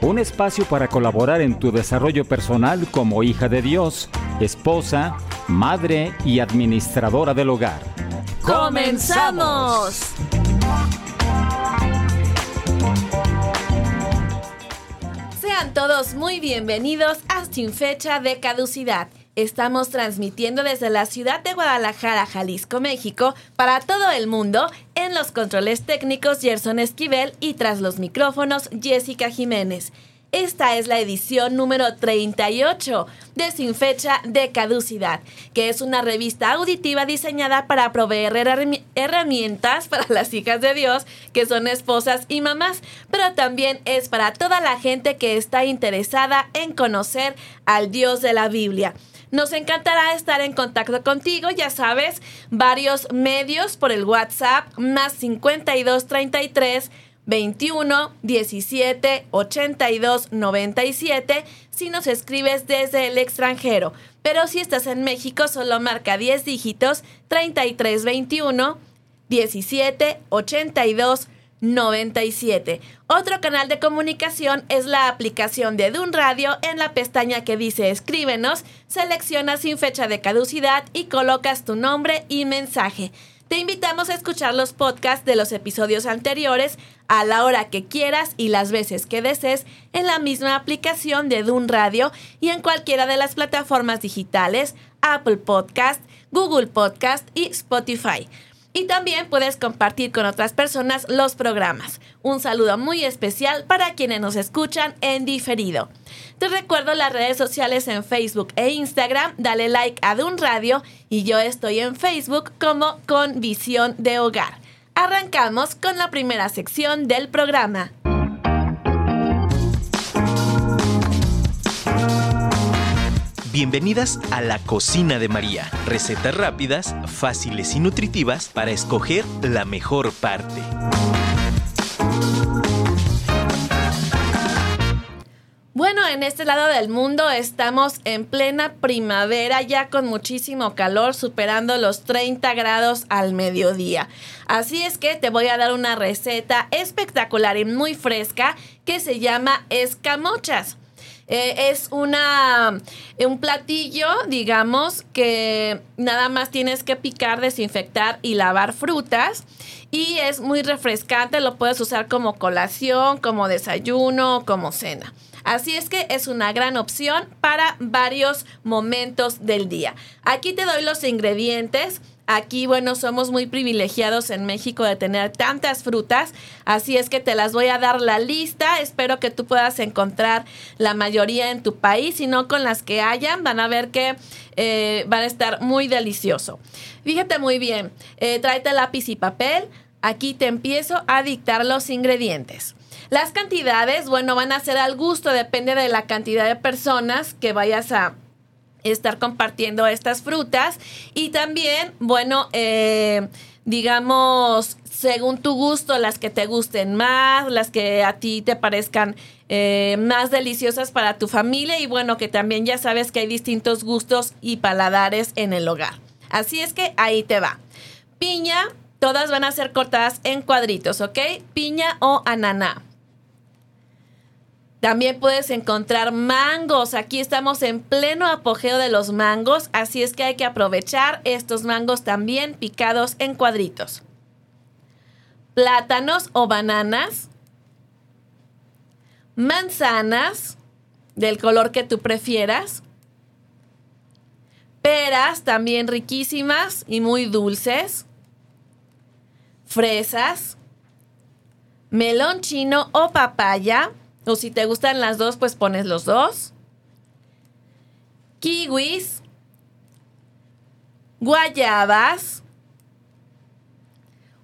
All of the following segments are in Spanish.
un espacio para colaborar en tu desarrollo personal como hija de Dios, esposa, madre y administradora del hogar. ¡Comenzamos! Sean todos muy bienvenidos a Sin Fecha de Caducidad. Estamos transmitiendo desde la ciudad de Guadalajara, Jalisco, México, para todo el mundo, en los controles técnicos Gerson Esquivel y tras los micrófonos Jessica Jiménez. Esta es la edición número 38 de Sin Fecha de Caducidad, que es una revista auditiva diseñada para proveer herramientas para las hijas de Dios, que son esposas y mamás, pero también es para toda la gente que está interesada en conocer al Dios de la Biblia. Nos encantará estar en contacto contigo, ya sabes, varios medios por el WhatsApp más 5233 21 17 82 97 si nos escribes desde el extranjero. Pero si estás en México, solo marca 10 dígitos 33 21 17 82 97. Otro canal de comunicación es la aplicación de Dun Radio. En la pestaña que dice Escríbenos, seleccionas sin fecha de caducidad y colocas tu nombre y mensaje. Te invitamos a escuchar los podcasts de los episodios anteriores a la hora que quieras y las veces que desees en la misma aplicación de Dun Radio y en cualquiera de las plataformas digitales Apple Podcast, Google Podcast y Spotify. Y también puedes compartir con otras personas los programas. Un saludo muy especial para quienes nos escuchan en diferido. Te recuerdo las redes sociales en Facebook e Instagram. Dale like a Dun Radio y yo estoy en Facebook como Con Visión de Hogar. Arrancamos con la primera sección del programa. Bienvenidas a la cocina de María. Recetas rápidas, fáciles y nutritivas para escoger la mejor parte. Bueno, en este lado del mundo estamos en plena primavera, ya con muchísimo calor, superando los 30 grados al mediodía. Así es que te voy a dar una receta espectacular y muy fresca que se llama escamochas. Eh, es una, un platillo, digamos, que nada más tienes que picar, desinfectar y lavar frutas. Y es muy refrescante, lo puedes usar como colación, como desayuno, como cena. Así es que es una gran opción para varios momentos del día. Aquí te doy los ingredientes. Aquí, bueno, somos muy privilegiados en México de tener tantas frutas, así es que te las voy a dar la lista. Espero que tú puedas encontrar la mayoría en tu país, si no con las que hayan, van a ver que eh, van a estar muy delicioso. Fíjate muy bien, eh, tráete lápiz y papel. Aquí te empiezo a dictar los ingredientes. Las cantidades, bueno, van a ser al gusto, depende de la cantidad de personas que vayas a estar compartiendo estas frutas y también, bueno, eh, digamos, según tu gusto, las que te gusten más, las que a ti te parezcan eh, más deliciosas para tu familia y bueno, que también ya sabes que hay distintos gustos y paladares en el hogar. Así es que ahí te va. Piña, todas van a ser cortadas en cuadritos, ¿ok? Piña o ananá. También puedes encontrar mangos. Aquí estamos en pleno apogeo de los mangos, así es que hay que aprovechar estos mangos también picados en cuadritos. Plátanos o bananas. Manzanas del color que tú prefieras. Peras también riquísimas y muy dulces. Fresas. Melón chino o papaya o si te gustan las dos, pues pones los dos. Kiwis. Guayabas.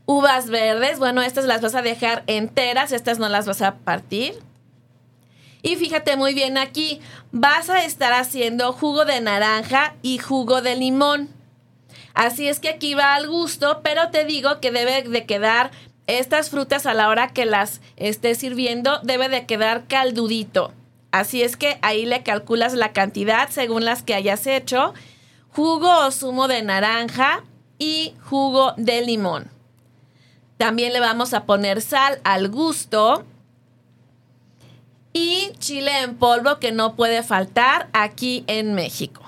Uvas verdes. Bueno, estas las vas a dejar enteras, estas no las vas a partir. Y fíjate muy bien aquí, vas a estar haciendo jugo de naranja y jugo de limón. Así es que aquí va al gusto, pero te digo que debe de quedar estas frutas a la hora que las estés sirviendo, debe de quedar caldudito. Así es que ahí le calculas la cantidad según las que hayas hecho. Jugo o zumo de naranja y jugo de limón. También le vamos a poner sal al gusto. Y chile en polvo que no puede faltar aquí en México.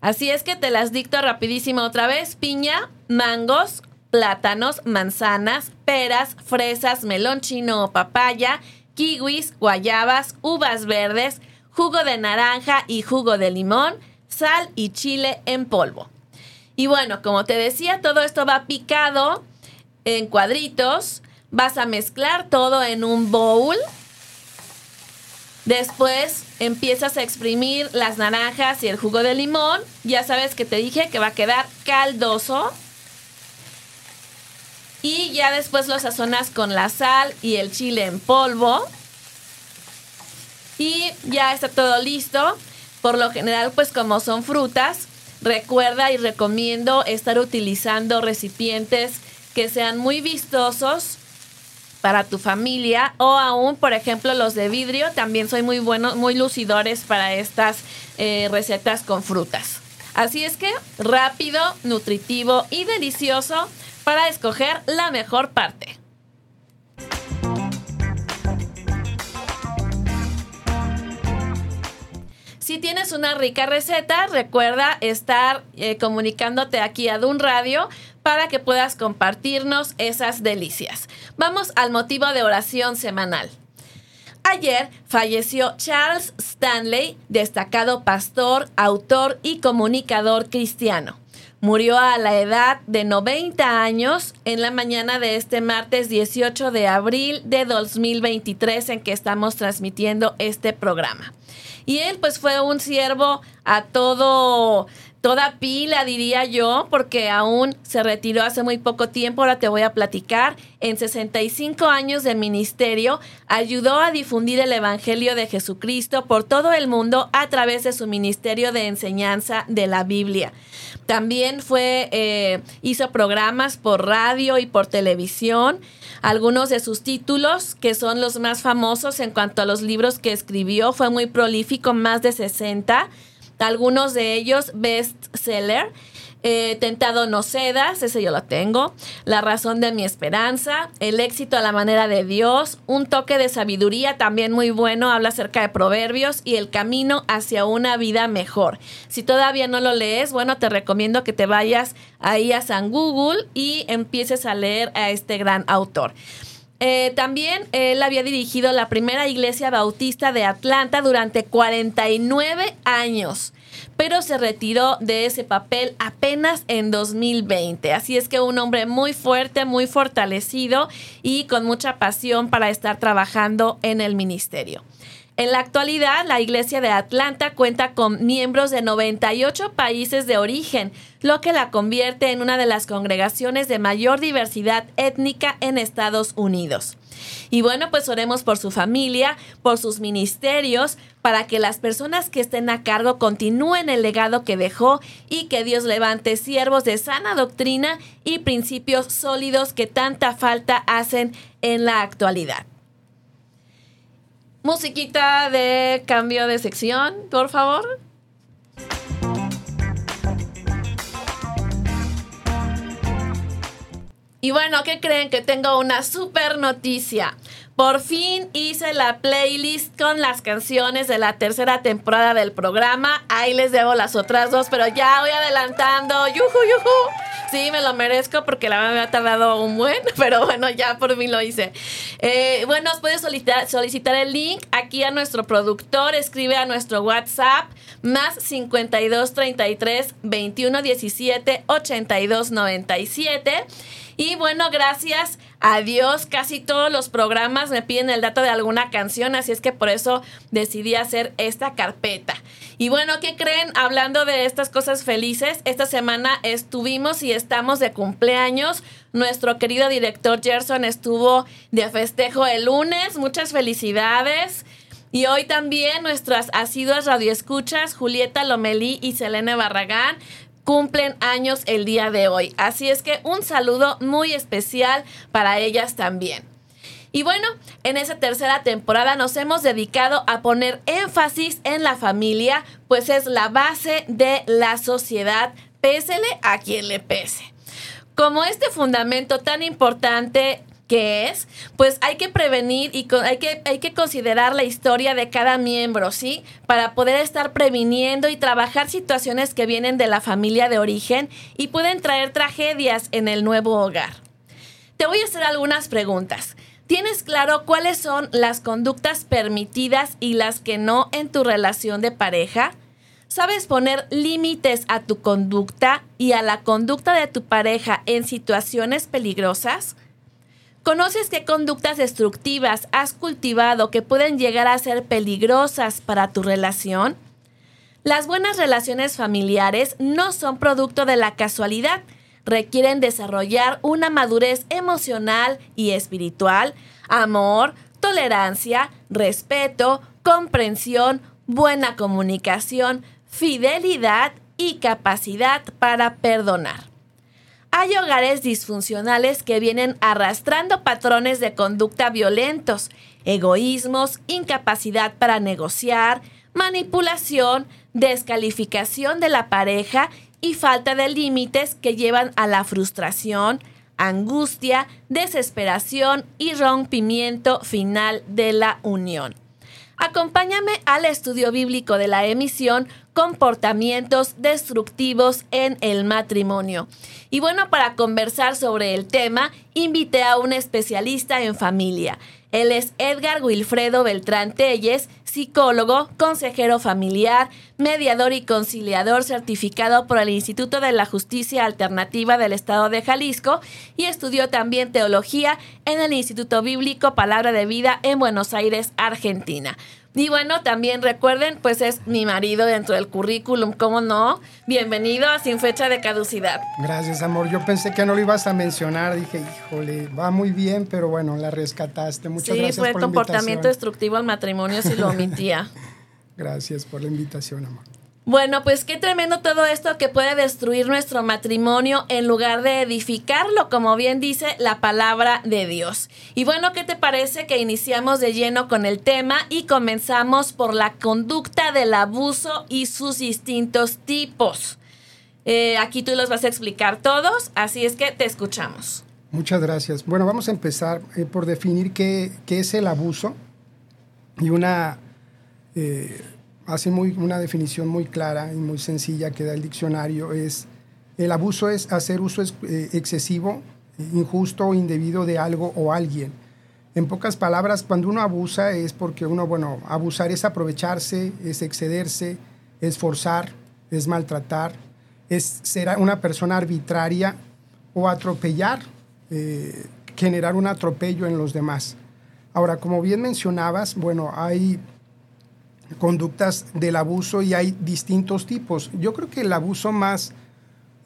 Así es que te las dicto rapidísimo otra vez. Piña, mangos, plátanos, manzanas, peras, fresas, melón chino o papaya, kiwis, guayabas, uvas verdes, jugo de naranja y jugo de limón, sal y chile en polvo. Y bueno, como te decía, todo esto va picado en cuadritos. Vas a mezclar todo en un bowl Después empiezas a exprimir las naranjas y el jugo de limón. Ya sabes que te dije que va a quedar caldoso. Y ya después lo sazonas con la sal y el chile en polvo. Y ya está todo listo. Por lo general, pues como son frutas, recuerda y recomiendo estar utilizando recipientes que sean muy vistosos para tu familia o aún, por ejemplo, los de vidrio. También soy muy buenos, muy lucidores para estas eh, recetas con frutas. Así es que rápido, nutritivo y delicioso para escoger la mejor parte. Si tienes una rica receta, recuerda estar eh, comunicándote aquí a Dun Radio para que puedas compartirnos esas delicias. Vamos al motivo de oración semanal. Ayer falleció Charles Stanley, destacado pastor, autor y comunicador cristiano. Murió a la edad de 90 años en la mañana de este martes 18 de abril de 2023 en que estamos transmitiendo este programa. Y él pues fue un siervo a todo toda pila, diría yo, porque aún se retiró hace muy poco tiempo, ahora te voy a platicar. En 65 años de ministerio, ayudó a difundir el Evangelio de Jesucristo por todo el mundo a través de su ministerio de enseñanza de la Biblia. También fue, eh, hizo programas por radio y por televisión. Algunos de sus títulos, que son los más famosos en cuanto a los libros que escribió, fue muy prolífico, más de 60 algunos de ellos bestseller. Eh, Tentado no cedas, ese yo lo tengo. La razón de mi esperanza, El éxito a la manera de Dios, un toque de sabiduría también muy bueno, habla acerca de proverbios y el camino hacia una vida mejor. Si todavía no lo lees, bueno, te recomiendo que te vayas ahí a San Google y empieces a leer a este gran autor. Eh, también él había dirigido la primera iglesia bautista de Atlanta durante 49 años, pero se retiró de ese papel apenas en 2020. Así es que un hombre muy fuerte, muy fortalecido y con mucha pasión para estar trabajando en el ministerio. En la actualidad, la Iglesia de Atlanta cuenta con miembros de 98 países de origen, lo que la convierte en una de las congregaciones de mayor diversidad étnica en Estados Unidos. Y bueno, pues oremos por su familia, por sus ministerios, para que las personas que estén a cargo continúen el legado que dejó y que Dios levante siervos de sana doctrina y principios sólidos que tanta falta hacen en la actualidad. Musiquita de cambio de sección, por favor. Y bueno, ¿qué creen? Que tengo una super noticia. Por fin hice la playlist con las canciones de la tercera temporada del programa. Ahí les debo las otras dos, pero ya voy adelantando. ¡Yuju, yuju! Sí, me lo merezco porque la verdad me ha tardado un buen, pero bueno, ya por mí lo hice. Eh, bueno, os puedes solicitar, solicitar el link aquí a nuestro productor, escribe a nuestro WhatsApp más 52 33 21 17 82 97. Y bueno, gracias a Dios, casi todos los programas me piden el dato de alguna canción, así es que por eso decidí hacer esta carpeta. Y bueno, ¿qué creen? Hablando de estas cosas felices, esta semana estuvimos y estamos de cumpleaños. Nuestro querido director Gerson estuvo de festejo el lunes. Muchas felicidades. Y hoy también nuestras asiduas radioescuchas, Julieta Lomelí y Selene Barragán, cumplen años el día de hoy. Así es que un saludo muy especial para ellas también. Y bueno, en esa tercera temporada nos hemos dedicado a poner énfasis en la familia, pues es la base de la sociedad, pésele a quien le pese. Como este fundamento tan importante que es, pues hay que prevenir y hay que, hay que considerar la historia de cada miembro, ¿sí? Para poder estar previniendo y trabajar situaciones que vienen de la familia de origen y pueden traer tragedias en el nuevo hogar. Te voy a hacer algunas preguntas. ¿Tienes claro cuáles son las conductas permitidas y las que no en tu relación de pareja? ¿Sabes poner límites a tu conducta y a la conducta de tu pareja en situaciones peligrosas? ¿Conoces qué conductas destructivas has cultivado que pueden llegar a ser peligrosas para tu relación? Las buenas relaciones familiares no son producto de la casualidad, requieren desarrollar una madurez emocional y espiritual, amor, tolerancia, respeto, comprensión, buena comunicación, fidelidad y capacidad para perdonar. Hay hogares disfuncionales que vienen arrastrando patrones de conducta violentos, egoísmos, incapacidad para negociar, manipulación, descalificación de la pareja y falta de límites que llevan a la frustración, angustia, desesperación y rompimiento final de la unión. Acompáñame al estudio bíblico de la emisión comportamientos destructivos en el matrimonio. Y bueno, para conversar sobre el tema, invité a un especialista en familia. Él es Edgar Wilfredo Beltrán Telles, psicólogo, consejero familiar, mediador y conciliador certificado por el Instituto de la Justicia Alternativa del Estado de Jalisco y estudió también teología en el Instituto Bíblico Palabra de Vida en Buenos Aires, Argentina. Y bueno, también recuerden, pues es mi marido dentro del currículum, ¿cómo no? Bienvenido a Sin Fecha de Caducidad. Gracias, amor. Yo pensé que no lo ibas a mencionar. Dije, híjole, va muy bien, pero bueno, la rescataste. Muchas gracias por la invitación. Sí, fue comportamiento destructivo al matrimonio si lo omitía. gracias por la invitación, amor. Bueno, pues qué tremendo todo esto que puede destruir nuestro matrimonio en lugar de edificarlo, como bien dice la palabra de Dios. Y bueno, ¿qué te parece que iniciamos de lleno con el tema y comenzamos por la conducta del abuso y sus distintos tipos? Eh, aquí tú los vas a explicar todos, así es que te escuchamos. Muchas gracias. Bueno, vamos a empezar eh, por definir qué, qué, es el abuso y una... Eh, hace muy, una definición muy clara y muy sencilla que da el diccionario, es el abuso es hacer uso eh, excesivo, injusto o indebido de algo o alguien. En pocas palabras, cuando uno abusa es porque uno, bueno, abusar es aprovecharse, es excederse, es forzar, es maltratar, es ser una persona arbitraria o atropellar, eh, generar un atropello en los demás. Ahora, como bien mencionabas, bueno, hay conductas del abuso y hay distintos tipos. Yo creo que el abuso más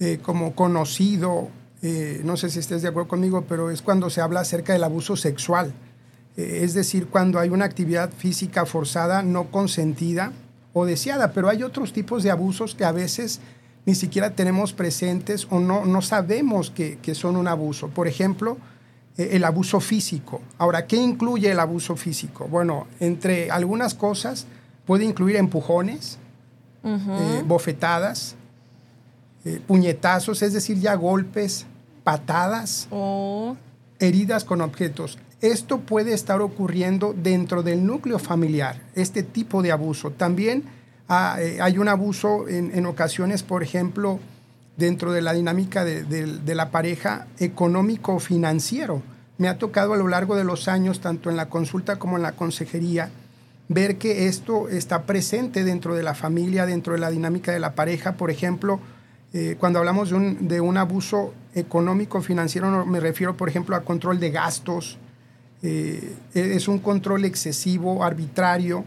eh, como conocido, eh, no sé si estés de acuerdo conmigo, pero es cuando se habla acerca del abuso sexual. Eh, es decir, cuando hay una actividad física forzada, no consentida o deseada, pero hay otros tipos de abusos que a veces ni siquiera tenemos presentes o no, no sabemos que, que son un abuso. Por ejemplo, el abuso físico. Ahora, ¿qué incluye el abuso físico? Bueno, entre algunas cosas, Puede incluir empujones, eh, bofetadas, eh, puñetazos, es decir, ya golpes, patadas, oh. heridas con objetos. Esto puede estar ocurriendo dentro del núcleo familiar, este tipo de abuso. También ah, eh, hay un abuso en, ocasiones, por ejemplo, dentro de la dinámica de, de la pareja económico-financiero. Me ha tocado a lo largo de los años, tanto en la consulta como en la consejería, ver que esto está presente dentro de la familia, dentro de la dinámica de la pareja. Por ejemplo, eh, cuando hablamos de un, abuso económico financiero, me refiero, por ejemplo, a control de gastos. Eh, es un control excesivo, arbitrario,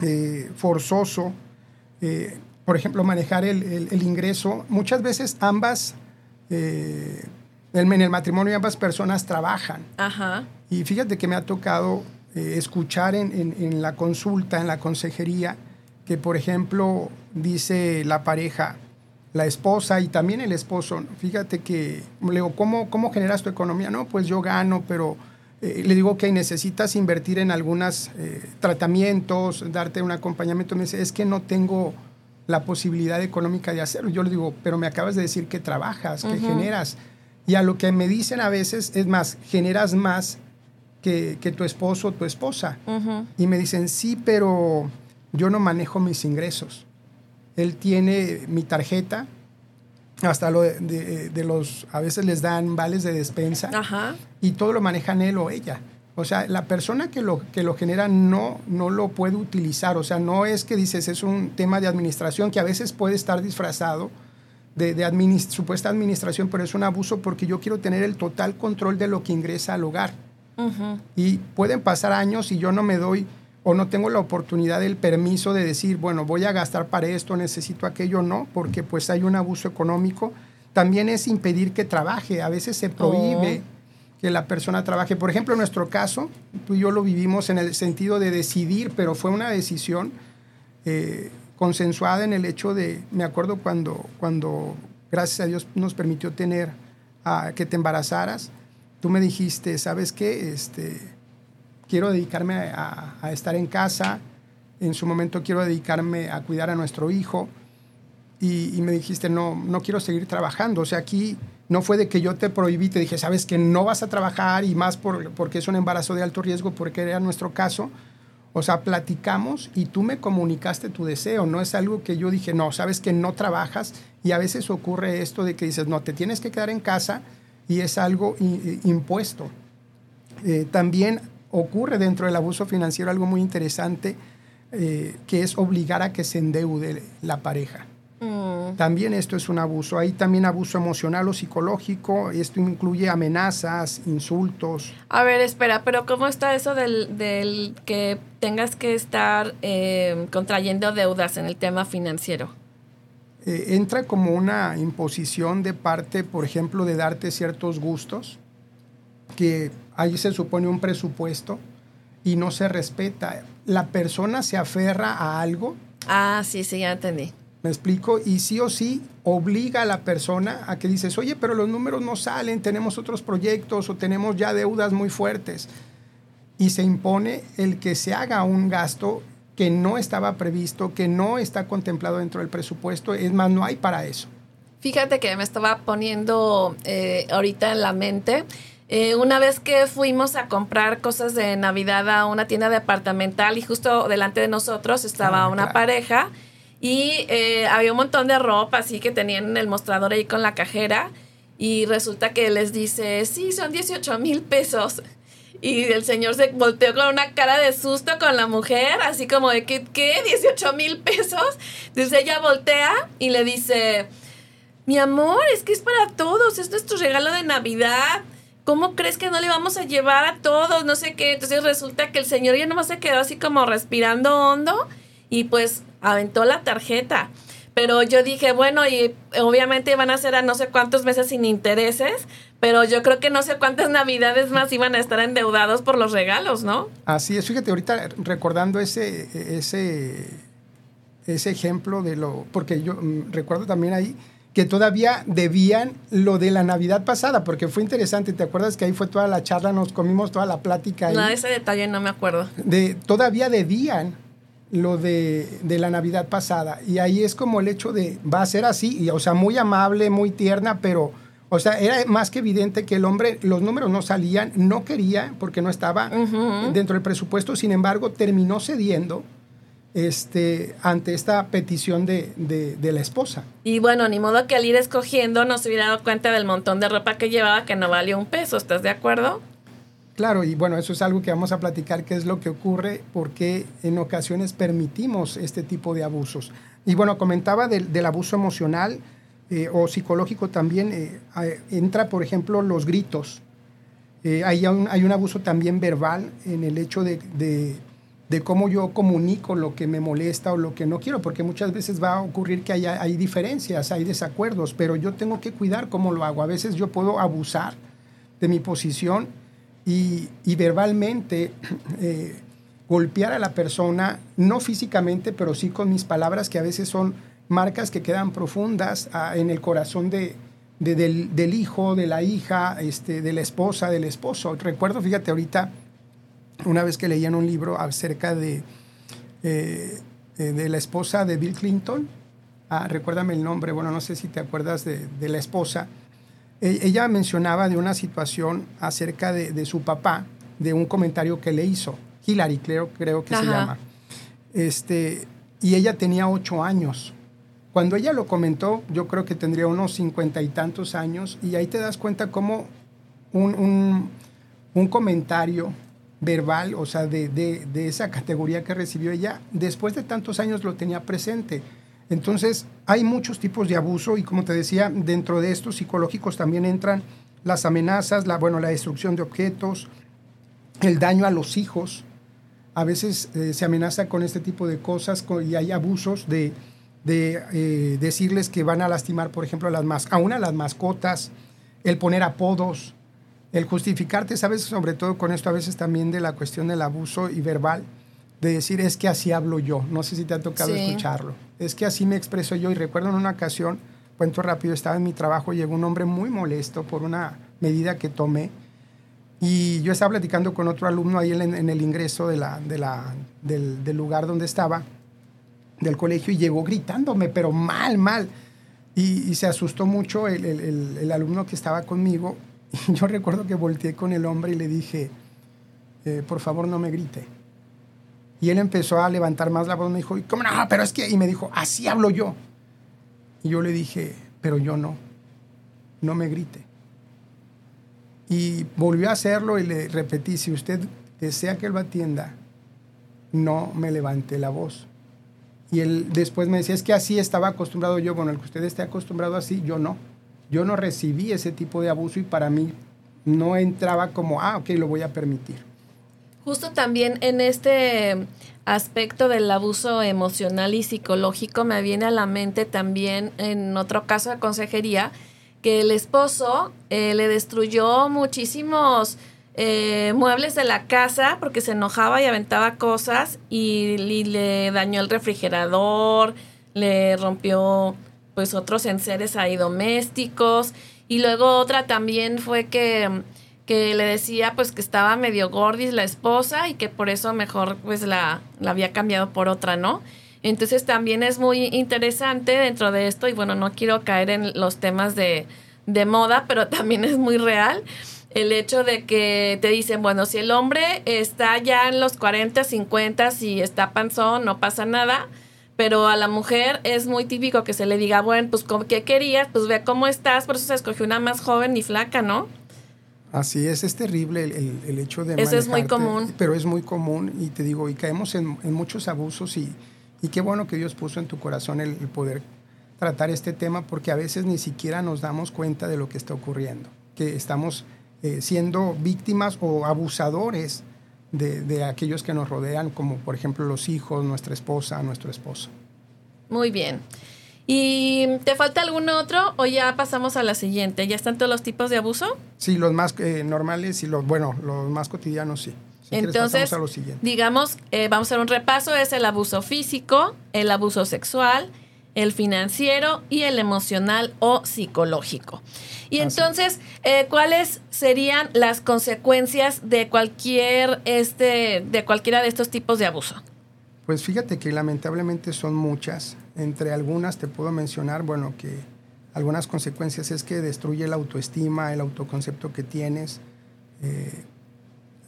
eh, forzoso. por ejemplo, manejar el, ingreso. Muchas veces ambas, en el matrimonio ambas personas trabajan. Y fíjate que me ha tocado eh, escuchar en, en, la consulta, en la consejería, que por ejemplo dice la pareja, la esposa y también el esposo, fíjate que, le digo, ¿cómo, cómo generas tu economía? No, pues yo gano, pero eh, le digo que necesitas invertir en algunos eh, tratamientos, darte un acompañamiento. Me dice, es que no tengo la posibilidad económica de hacerlo. Yo le digo, pero me acabas de decir que trabajas, que generas. Y a lo que me dicen a veces, es más, generas más que, tu esposo o tu esposa. Y me dicen, sí, pero yo no manejo mis ingresos. Él tiene mi tarjeta, hasta lo de, los, a veces les dan vales de despensa y todo lo manejan él o ella. O sea, la persona que lo, que lo genera no, no lo puede utilizar. O sea, no es que dices, es un tema de administración que a veces puede estar disfrazado de, de supuesta administración, pero es un abuso porque yo quiero tener el total control de lo que ingresa al hogar. Y pueden pasar años y yo no me doy o no tengo la oportunidad del permiso de decir, bueno, voy a gastar para esto, necesito aquello, no, porque pues hay un abuso económico. También es impedir que trabaje, a veces se prohíbe oh. que la persona trabaje. Por ejemplo, en nuestro caso, tú y yo lo vivimos en el sentido de decidir, pero fue una decisión eh, consensuada en el hecho de, me acuerdo cuando, cuando gracias a Dios nos permitió tener, a, que te embarazaras, tú me dijiste, ¿sabes qué? Este, quiero dedicarme a, estar en casa, en su momento quiero dedicarme a cuidar a nuestro hijo y, me dijiste, no, no quiero seguir trabajando. O sea, aquí no fue de que yo te prohibí, te dije, sabes que no vas a trabajar y más por, porque es un embarazo de alto riesgo, porque era nuestro caso. O sea, platicamos y tú me comunicaste tu deseo, no es algo que yo dije, no, sabes que no trabajas y a veces ocurre esto de que dices, no, te tienes que quedar en casa y es algo impuesto. Eh, también ocurre dentro del abuso financiero algo muy interesante, eh, que es obligar a que se endeude la pareja. Mm. También esto es un abuso. Hay también abuso emocional o psicológico. Esto incluye amenazas, insultos. A ver, espera, pero ¿cómo está eso del, del que tengas que estar eh, contrayendo deudas en el tema financiero? Eh, entra como una imposición de parte, por ejemplo, de darte ciertos gustos que ahí se supone un presupuesto y no se respeta. La persona se aferra a algo. Ah, sí, sí, ya entendí. ¿Me explico? Y sí o sí obliga a la persona a que dices, oye, pero los números no salen, tenemos otros proyectos o tenemos ya deudas muy fuertes. Y se impone el que se haga un gasto que no estaba previsto, que no está contemplado dentro del presupuesto. Es más, no hay para eso. Fíjate que me estaba poniendo eh, ahorita en la mente eh, una vez que fuimos a comprar cosas de Navidad a una tienda departamental y justo delante de nosotros estaba ah, una pareja y eh, había un montón de ropa así que tenían en el mostrador ahí con la cajera y resulta que les dice, sí, son 18 mil pesos. Y el señor se volteó con una cara de susto con la mujer, así como de, ¿qué? ¿qué? ¿18 mil pesos? Entonces ella voltea y le dice, mi amor, es que es para todos, es nuestro regalo de Navidad. ¿cómo crees que no le vamos a llevar a todos? No sé qué. Entonces resulta que el señor ya nomás se quedó así como respirando hondo y pues aventó la tarjeta. Pero yo dije, bueno, y obviamente van a ser a no sé cuántos meses sin intereses, pero yo creo que no sé cuántas navidades más iban a estar endeudados por los regalos, ¿no? Así es, fíjate, ahorita recordando ese, ese, ese ejemplo de lo, porque yo mm, recuerdo también ahí que todavía debían lo de la Navidad pasada, porque fue interesante. ¿Te acuerdas que ahí fue toda la charla, nos comimos toda la plática? No, ese detalle no me acuerdo. De, todavía debían lo de, la Navidad pasada. Y ahí es como el hecho de, va a ser así, y, o sea, muy amable, muy tierna, pero, o sea, era más que evidente que el hombre, los números no salían, no quería, porque no estaba dentro del presupuesto, sin embargo, terminó cediendo este, ante esta petición de, de, la esposa. Y bueno, ni modo que al ir escogiendo no se hubiera dado cuenta del montón de ropa que llevaba que no valió un peso, ¿estás de acuerdo? Claro, y bueno, eso es algo que vamos a platicar, qué es lo que ocurre, porque en ocasiones permitimos este tipo de abusos. Y bueno, comentaba del, del abuso emocional eh, o psicológico también, eh, entra, por ejemplo, los gritos. Eh, hay, un, hay un abuso también verbal en el hecho de de cómo yo comunico lo que me molesta o lo que no quiero, porque muchas veces va a ocurrir que haya, hay diferencias, hay desacuerdos, pero yo tengo que cuidar cómo lo hago. A veces yo puedo abusar de mi posición y, verbalmente eh, golpear a la persona, no físicamente, pero sí con mis palabras que a veces son marcas que quedan profundas ah, en el corazón de, del, hijo, de la hija, este, de la esposa, del esposo. Recuerdo, fíjate ahorita, una vez que leía en un libro acerca de, eh, eh, de la esposa de Bill Clinton, ah, recuérdame el nombre, bueno, no sé si te acuerdas de, la esposa, ella mencionaba de una situación acerca de, su papá, de un comentario que le hizo, Hillary creo, creo que se llama, este, y ella tenía ocho años. Cuando ella lo comentó, yo creo que tendría unos cincuenta y tantos años, y ahí te das cuenta cómo un, comentario verbal, o sea, de, esa categoría que recibió ella, después de tantos años lo tenía presente. Entonces, hay muchos tipos de abuso y como te decía, dentro de estos psicológicos también entran las amenazas, la, bueno, la destrucción de objetos, el daño a los hijos. A veces eh, se amenaza con este tipo de cosas y hay abusos de, eh, decirles que van a lastimar, por ejemplo, a, las a una las mascotas, el poner apodos, el justificarte, sabes, sobre todo con esto a veces también de la cuestión del abuso y verbal, de decir es que así hablo yo, no sé si te ha tocado escucharlo, es que así me expreso yo y recuerdo en una ocasión, cuento rápido, estaba en mi trabajo, llegó un hombre muy molesto por una medida que tomé y yo estaba platicando con otro alumno ahí en, el ingreso de la, de la, del, del lugar donde estaba del colegio y llegó gritándome, pero mal, mal. Y, se asustó mucho el, el, el, alumno que estaba conmigo. Y yo recuerdo que volteé con el hombre y le dije, eh, por favor no me grite. Y él empezó a levantar más la voz, me dijo, ¿cómo no? Pero es que, y me dijo, así hablo yo. Y yo le dije, pero yo no, no me grite. Y volvió a hacerlo y le repetí, si usted desea que él lo atienda, no me levante la voz. Y él después me decía, es que así estaba acostumbrado yo, bueno, el que usted esté acostumbrado así, yo no. Yo no recibí ese tipo de abuso y para mí no entraba como, ah, ok, lo voy a permitir. Justo también en este aspecto del abuso emocional y psicológico me viene a la mente también en otro caso de consejería que el esposo eh, le destruyó muchísimos eh, muebles de la casa porque se enojaba y aventaba cosas y, le dañó el refrigerador, le rompió pues otros enseres ahí domésticos. Y luego otra también fue que, que le decía pues que estaba medio gordis la esposa y que por eso mejor pues la, la había cambiado por otra, ¿no? Entonces también es muy interesante dentro de esto y bueno, no quiero caer en los temas de, de moda, pero también es muy real el hecho de que te dicen, bueno, si el hombre está ya en los 40, 50 y está panzón, no pasa nada, pero a la mujer es muy típico que se le diga, bueno, pues ¿qué querías? Pues ve cómo estás, por eso se escogió una más joven y flaca, ¿no? Así es, es terrible el, hecho de... Eso es muy común. Pero es muy común y te digo, y caemos en, muchos abusos y, y, qué bueno que Dios puso en tu corazón el poder tratar este tema porque a veces ni siquiera nos damos cuenta de lo que está ocurriendo, que estamos eh, siendo víctimas o abusadores de, aquellos que nos rodean, como por ejemplo los hijos, nuestra esposa, nuestro esposo. Muy bien. ¿Y te falta algún otro o ya pasamos a la siguiente? ¿Ya están todos los tipos de abuso? Sí, los más eh, normales y los, bueno, los más cotidianos sí. Entonces, a lo digamos, eh, vamos a hacer un repaso, es el abuso físico, el abuso sexual, el financiero y el emocional o psicológico. Y entonces, eh, ¿cuáles serían las consecuencias de cualquier este, de cualquiera de estos tipos de abuso? Pues fíjate que lamentablemente son muchas. Entre algunas te puedo mencionar, bueno, que algunas consecuencias es que destruye la autoestima, el autoconcepto que tienes. Eh,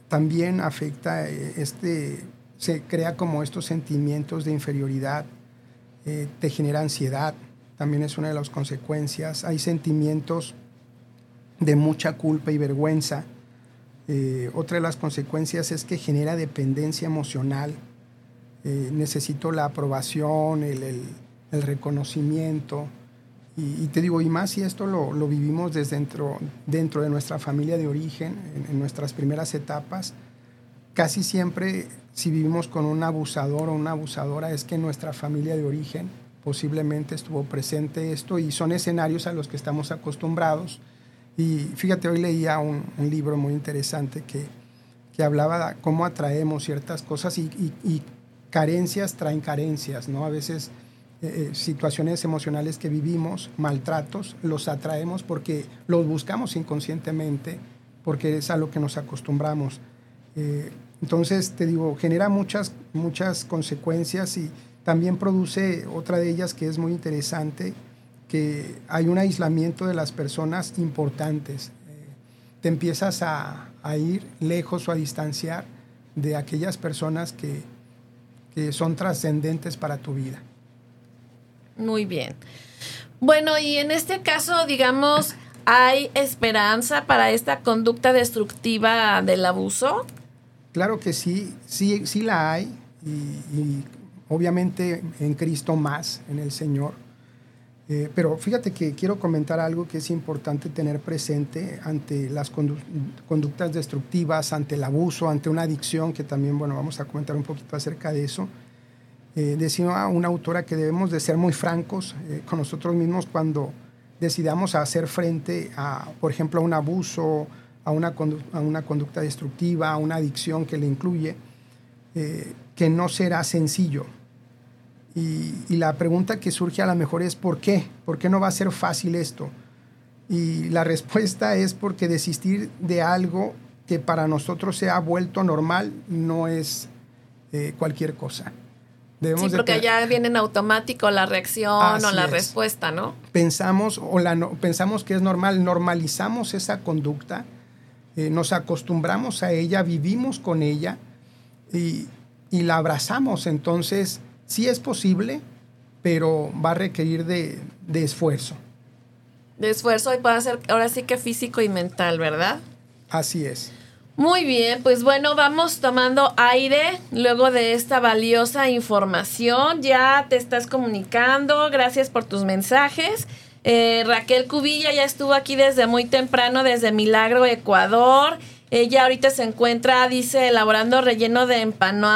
también afecta eh, este, se crea como estos sentimientos de inferioridad, te genera ansiedad, también es una de las consecuencias. Hay sentimientos de mucha culpa y vergüenza. Eh, otra de las consecuencias es que genera dependencia emocional. Eh, necesito la aprobación, el, reconocimiento. Y, te digo, y más si esto lo, vivimos desde dentro, dentro de nuestra familia de origen, en, nuestras primeras etapas, casi siempre si vivimos con un abusador o una abusadora es que nuestra familia de origen posiblemente estuvo presente esto y son escenarios a los que estamos acostumbrados Y fíjate, hoy leía un, libro muy interesante que, que, hablaba de cómo atraemos ciertas cosas y, y, carencias traen carencias, ¿no? A veces eh, eh, situaciones emocionales que vivimos, maltratos, los atraemos porque los buscamos inconscientemente, porque es a lo que nos acostumbramos. Eh, entonces, te digo, genera muchas, muchas consecuencias y también produce otra de ellas que es muy interesante, que hay un aislamiento de las personas importantes. Te empiezas a, ir lejos o a distanciar de aquellas personas que, que son trascendentes para tu vida. Muy bien. Bueno, y en este caso, digamos, ¿hay esperanza para esta conducta destructiva del abuso? Claro que sí, sí, sí la hay y, obviamente en Cristo más, en el Señor. Eh, pero fíjate que quiero comentar algo que es importante tener presente ante las conductas destructivas, ante el abuso, ante una adicción, que también, bueno, vamos a comentar un poquito acerca de eso. Eh, decía una autora que debemos de ser muy francos eh, con nosotros mismos cuando decidamos hacer frente a, por ejemplo, a un abuso, a una, a una conducta destructiva, a una adicción que le incluye, eh, que no será sencillo. Y, y, la pregunta que surge a lo mejor es ¿por qué? ¿Por qué no va a ser fácil esto? Y la respuesta es porque desistir de algo que para nosotros se ha vuelto normal no es eh, cualquier cosa. Debemos sí, porque ya viene en automático la reacción o la respuesta, ¿no? Pensamos, o la no, pensamos que es normal, normalizamos esa conducta eh, nos acostumbramos a ella, vivimos con ella y, la abrazamos. Entonces, sí es posible, pero va a requerir de, esfuerzo. De esfuerzo y puede ser ahora sí que físico y mental, ¿verdad? Así es. Muy bien, pues bueno, vamos tomando aire luego de esta valiosa información. Ya te estás comunicando, gracias por tus mensajes. Eh, Raquel Cubilla ya estuvo aquí desde muy temprano, desde Milagro, Ecuador. Ella ahorita se encuentra, dice, elaborando relleno de,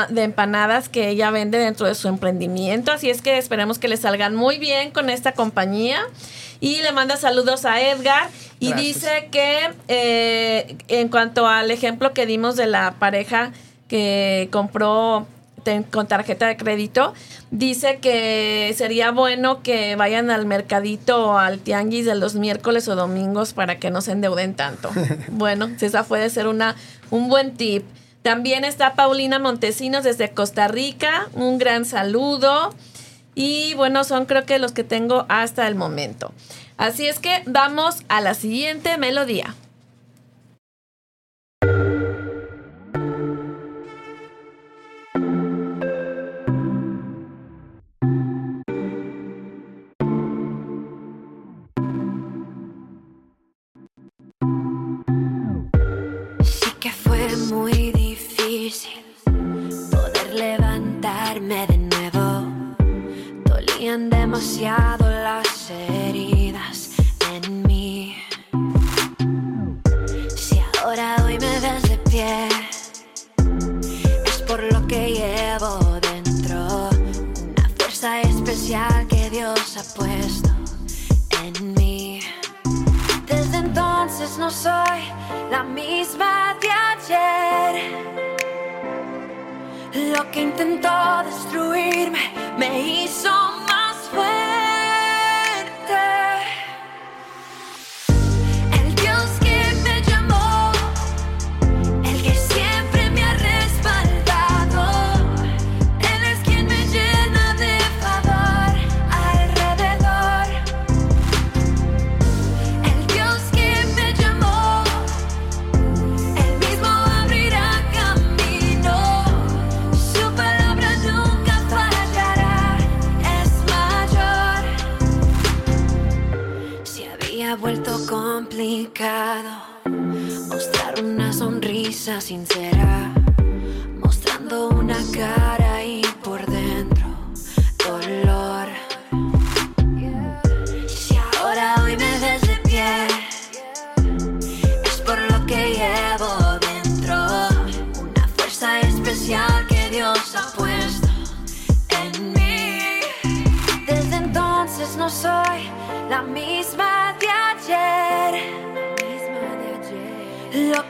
de empanadas que ella vende dentro de su emprendimiento. Así es que esperemos que le salgan muy bien con esta compañía. Y le manda saludos a Edgar. Y dice que eh, en cuanto al ejemplo que dimos de la pareja que compró con tarjeta de crédito, dice que sería bueno que vayan al mercadito o al tianguis de los miércoles o domingos para que no se endeuden tanto. bueno, esa puede ser una, un buen tip. También está Paulina Montesinos desde Costa Rica, un gran saludo. Y bueno, son creo que los que tengo hasta el momento. Así es que vamos a la siguiente melodía.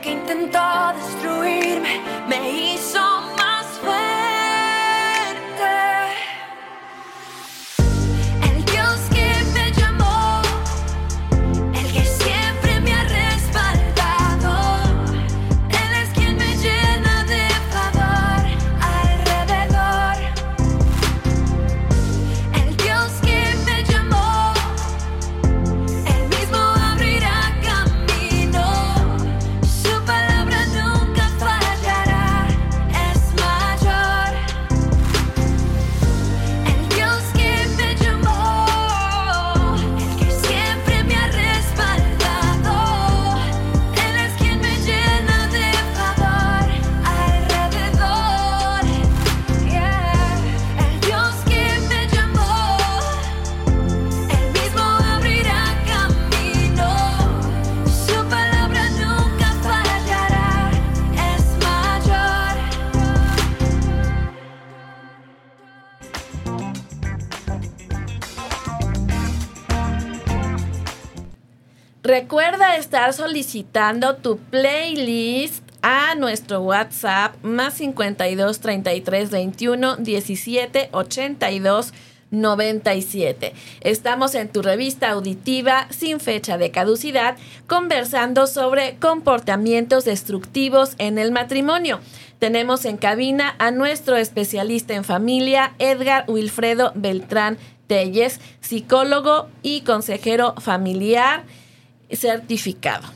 Intentó destruirme, me Recuerda estar solicitando tu playlist a nuestro WhatsApp más 52 33 21 17 82 97. Estamos en tu revista auditiva sin fecha de caducidad conversando sobre comportamientos destructivos en el matrimonio. Tenemos en cabina a nuestro especialista en familia, Edgar Wilfredo Beltrán Telles, psicólogo y consejero familiar certificado.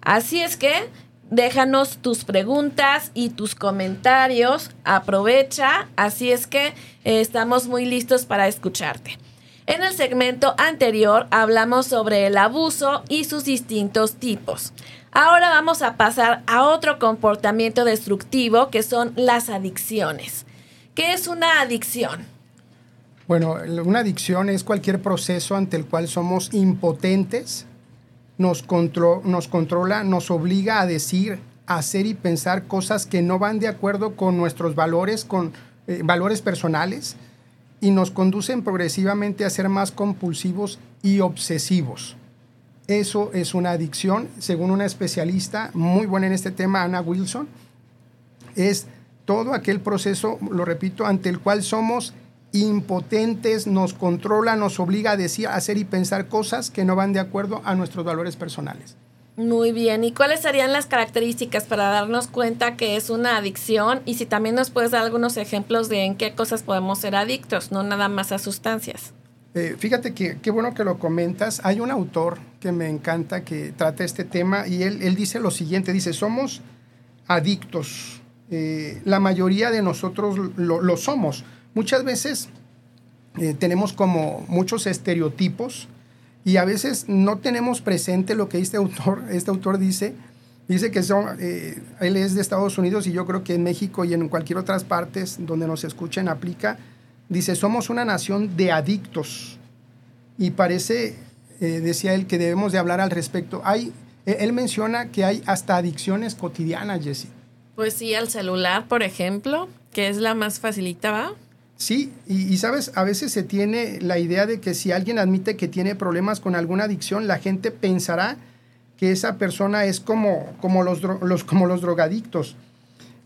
Así es que déjanos tus preguntas y tus comentarios. Aprovecha. Así es que eh, estamos muy listos para escucharte. En el segmento anterior hablamos sobre el abuso y sus distintos tipos. Ahora vamos a pasar a otro comportamiento destructivo que son las adicciones. ¿Qué es una adicción? Bueno, una adicción es cualquier proceso ante el cual somos impotentes, nos, contro- nos controla, nos obliga a decir, hacer y pensar cosas que no van de acuerdo con nuestros valores, con eh, valores personales, y nos conducen progresivamente a ser más compulsivos y obsesivos. Eso es una adicción, según una especialista muy buena en este tema, Anna Wilson, es todo aquel proceso, lo repito, ante el cual somos impotentes, nos controla, nos obliga a decir, hacer y pensar cosas que no van de acuerdo a nuestros valores personales. Muy bien, ¿y cuáles serían las características para darnos cuenta que es una adicción? Y si también nos puedes dar algunos ejemplos de en qué cosas podemos ser adictos, no nada más a sustancias. Eh, fíjate que qué bueno que lo comentas. Hay un autor que me encanta que trata este tema y él, él dice lo siguiente, dice, somos adictos. Eh, la mayoría de nosotros lo, lo somos. Muchas veces eh, tenemos como muchos estereotipos y a veces no tenemos presente lo que este autor, este autor dice. Dice que son, eh, él es de Estados Unidos y yo creo que en México y en cualquier otras partes donde nos escuchen aplica. Dice, somos una nación de adictos. Y parece, eh, decía él, que debemos de hablar al respecto. Hay, eh, él menciona que hay hasta adicciones cotidianas, Jesse. Pues sí, al celular, por ejemplo, que es la más facilita, ¿va? Sí, y, y, sabes, a veces se tiene la idea de que si alguien admite que tiene problemas con alguna adicción, la gente pensará que esa persona es como, como, los, los, como los drogadictos.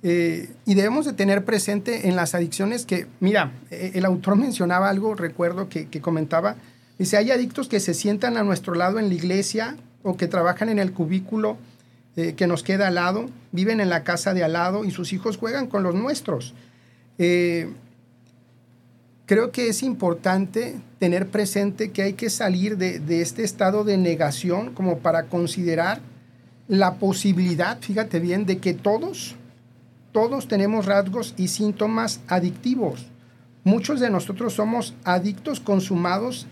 Eh, y debemos de tener presente en las adicciones que, mira, eh, el autor mencionaba algo, recuerdo que, que comentaba, dice, hay adictos que se sientan a nuestro lado en la iglesia o que trabajan en el cubículo eh, que nos queda al lado, viven en la casa de al lado y sus hijos juegan con los nuestros. Eh, creo que es importante tener presente que hay que salir de, este estado de negación como para considerar la posibilidad, fíjate bien, de que todos, todos tenemos rasgos y síntomas adictivos. Muchos de nosotros somos adictos consumados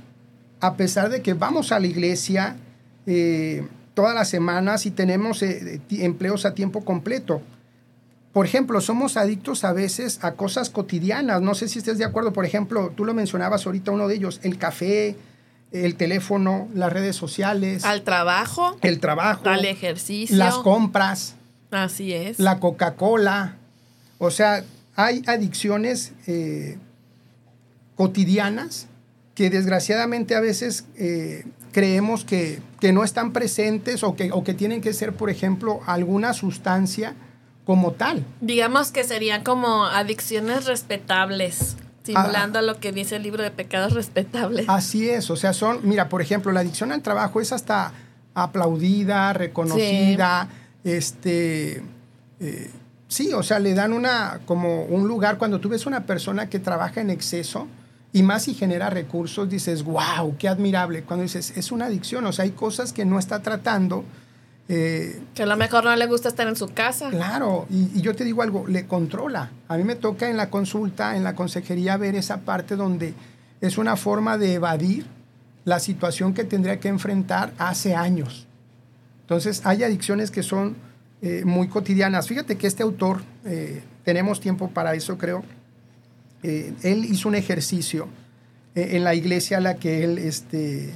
a pesar de que vamos a la iglesia eh, todas las semanas y tenemos eh, empleos a tiempo completo. Por ejemplo, somos adictos a veces a cosas cotidianas. No sé si estés de acuerdo. Por ejemplo, tú lo mencionabas ahorita, uno de ellos, el café, el teléfono, las redes sociales. Al trabajo. El trabajo. Al ejercicio. Las compras. Así es. La Coca-Cola. O sea, hay adicciones eh, cotidianas que desgraciadamente a veces eh, creemos que, que no están presentes o que, o que tienen que ser, por ejemplo, alguna sustancia como tal. Digamos que serían como adicciones respetables, simulando lo que dice el libro de pecados respetables. Así es, o sea, son, mira, por ejemplo, la adicción al trabajo es hasta aplaudida, reconocida, este, eh, sí, o sea, le dan una, como un lugar, cuando tú ves una persona que trabaja en exceso, y más si genera recursos, dices, wow, qué admirable. Cuando dices, es una adicción, o sea, hay cosas que no está tratando. Eh, que a lo mejor no le gusta estar en su casa. Claro, y, y, yo te digo algo, le controla. A mí me toca en la consulta, en la consejería, ver esa parte donde es una forma de evadir la situación que tendría que enfrentar hace años. Entonces, hay adicciones que son eh, muy cotidianas. Fíjate que este autor, eh, tenemos tiempo para eso, creo, él hizo un ejercicio en la iglesia a la que él, este,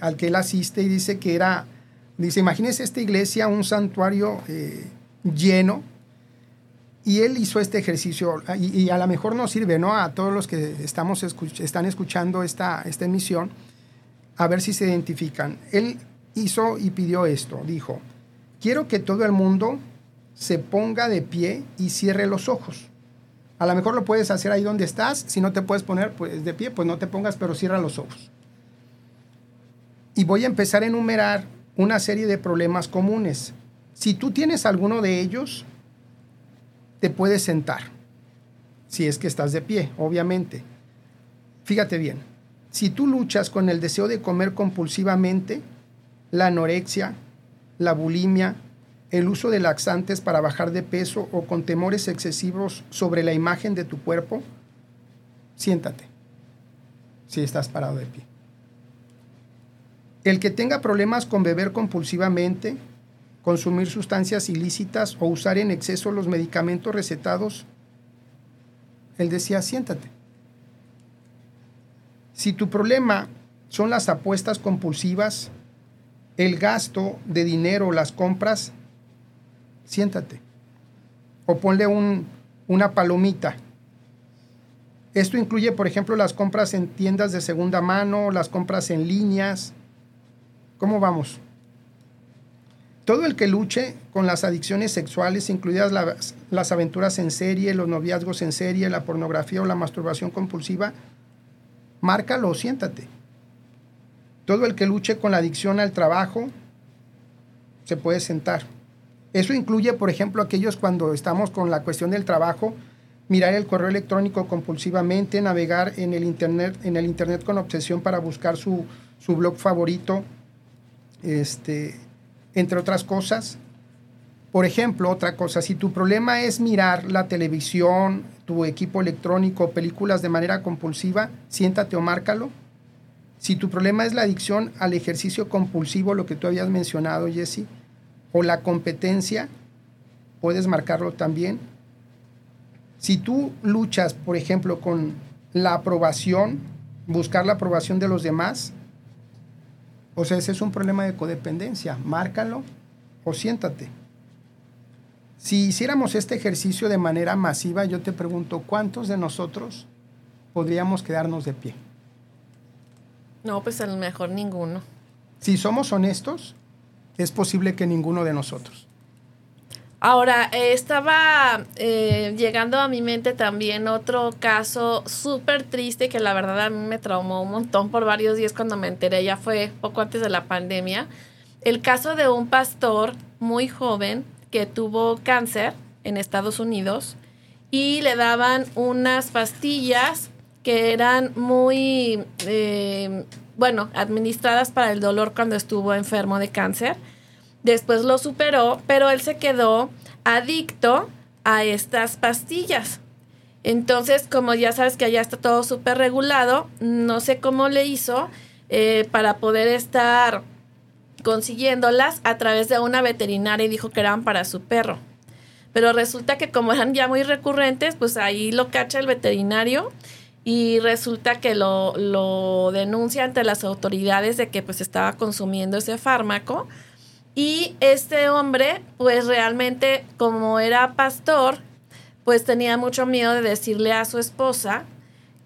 al que él asiste y dice que era, dice, imagínese esta iglesia, un santuario lleno, y él hizo este ejercicio, y, a lo mejor nos sirve, ¿no? A todos los que estamos están escuchando esta, esta emisión, a ver si se identifican. Él hizo y pidió esto, dijo, quiero que todo el mundo se ponga de pie y cierre los ojos. A lo mejor lo puedes hacer ahí donde estás. Si no te puedes poner pues, de pie, pues no te pongas, pero cierra los ojos. Y voy a empezar a enumerar una serie de problemas comunes. Si tú tienes alguno de ellos, te puedes sentar. Si es que estás de pie, obviamente. Fíjate bien. Si tú luchas con el deseo de comer compulsivamente, la anorexia, la bulimia, el uso de laxantes para bajar de peso o con temores excesivos sobre la imagen de tu cuerpo, siéntate si estás parado de pie. El que tenga problemas con beber compulsivamente, consumir sustancias ilícitas o usar en exceso los medicamentos recetados, él decía, siéntate. Si tu problema son las apuestas compulsivas, el gasto de dinero, las compras, siéntate. O ponle una palomita. Esto incluye, por ejemplo, las compras en tiendas de segunda mano, las compras en líneas. ¿Cómo vamos? Todo el que luche con las adicciones sexuales, incluidas las, aventuras en serie, los noviazgos en serie, la pornografía o la masturbación compulsiva, márcalo, siéntate. Todo el que luche con la adicción al trabajo se puede sentar. Eso incluye, por ejemplo, aquellos cuando estamos con la cuestión del trabajo, mirar el correo electrónico compulsivamente, navegar en el internet, en el internet con obsesión para buscar su, su blog favorito, este, entre otras cosas. Por ejemplo, otra cosa, si tu problema es mirar la televisión, tu equipo electrónico, películas de manera compulsiva, siéntate o márcalo. Si tu problema es la adicción al ejercicio compulsivo, lo que tú habías mencionado, Jesse, o la competencia, puedes marcarlo también. Si tú luchas, por ejemplo, con la aprobación, buscar la aprobación de los demás, o sea, ese es un problema de codependencia, márcalo o siéntate. Si hiciéramos este ejercicio de manera masiva, yo te pregunto, ¿cuántos de nosotros podríamos quedarnos de pie? No, pues a lo mejor ninguno. Si somos honestos, es posible que ninguno de nosotros. Ahora, eh, estaba eh, llegando a mi mente también otro caso súper triste que la verdad a mí me traumó un montón por varios días cuando me enteré, ya fue poco antes de la pandemia. El caso de un pastor muy joven que tuvo cáncer en Estados Unidos y le daban unas pastillas que eran muy, eh, bueno, administradas para el dolor cuando estuvo enfermo de cáncer. Después lo superó, pero él se quedó adicto a estas pastillas. Entonces, como ya sabes que allá está todo súper regulado, no sé cómo le hizo eh, para poder estar consiguiéndolas a través de una veterinaria y dijo que eran para su perro. Pero resulta que como eran ya muy recurrentes, pues ahí lo cacha el veterinario y resulta que lo, lo denuncia ante las autoridades de que pues estaba consumiendo ese fármaco. Y este hombre, pues realmente como era pastor, pues tenía mucho miedo de decirle a su esposa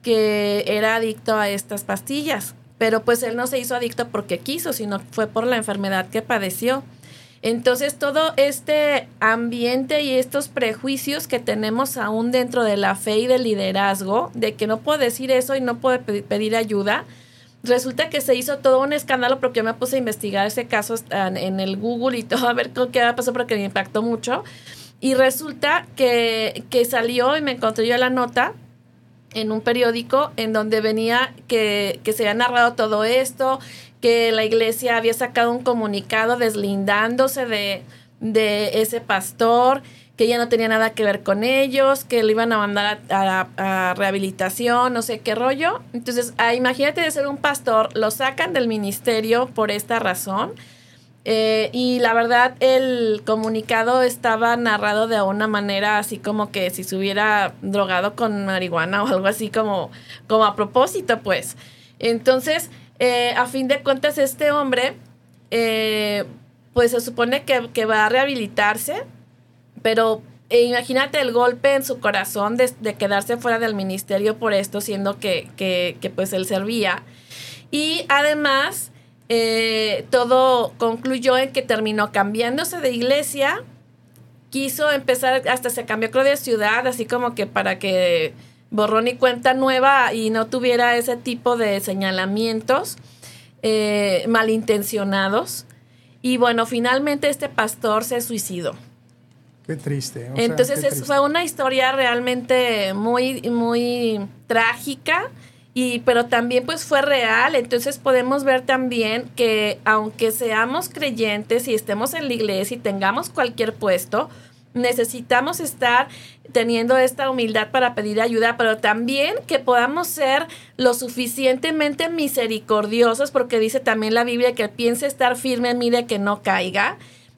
que era adicto a estas pastillas. pero pues él no se hizo adicto porque quiso, sino fue por la enfermedad que padeció. Entonces todo este ambiente y estos prejuicios que tenemos aún dentro de la fe y del liderazgo, de que no puedo decir eso y no puedo pedir ayuda, resulta que se hizo todo un escándalo porque yo me puse a investigar ese caso en el Google y todo a ver qué pasó porque me impactó mucho. Y resulta que, que salió y me encontré yo la nota en un periódico en donde venía que, que se había narrado todo esto, que la iglesia había sacado un comunicado deslindándose de, de ese pastor, que ya no tenía nada que ver con ellos, que lo iban a mandar a, rehabilitación, no sé qué rollo. Entonces, ah, imagínate de ser un pastor, lo sacan del ministerio por esta razón. Eh, y la verdad, el comunicado estaba narrado de una manera así como que si se hubiera drogado con marihuana o algo así como, como a propósito, pues. Entonces, eh, a fin de cuentas, este hombre, eh, pues se supone que, que va a rehabilitarse pero eh, imagínate el golpe en su corazón de, quedarse fuera del ministerio por esto, siendo que, que, pues él servía. Y además, eh, todo concluyó en que terminó cambiándose de iglesia, quiso empezar, hasta se cambió de ciudad, así como que para que borrón y cuenta nueva y no tuviera ese tipo de señalamientos eh, malintencionados. Y bueno, finalmente este pastor se suicidó. Qué triste. Entonces fue una historia realmente muy, muy trágica. Y, pero también pues fue real, entonces podemos ver también que aunque seamos creyentes y estemos en la iglesia y tengamos cualquier puesto, necesitamos estar teniendo esta humildad para pedir ayuda, pero también que podamos ser lo suficientemente misericordiosos, porque dice también la Biblia que piense estar firme, mire que no caiga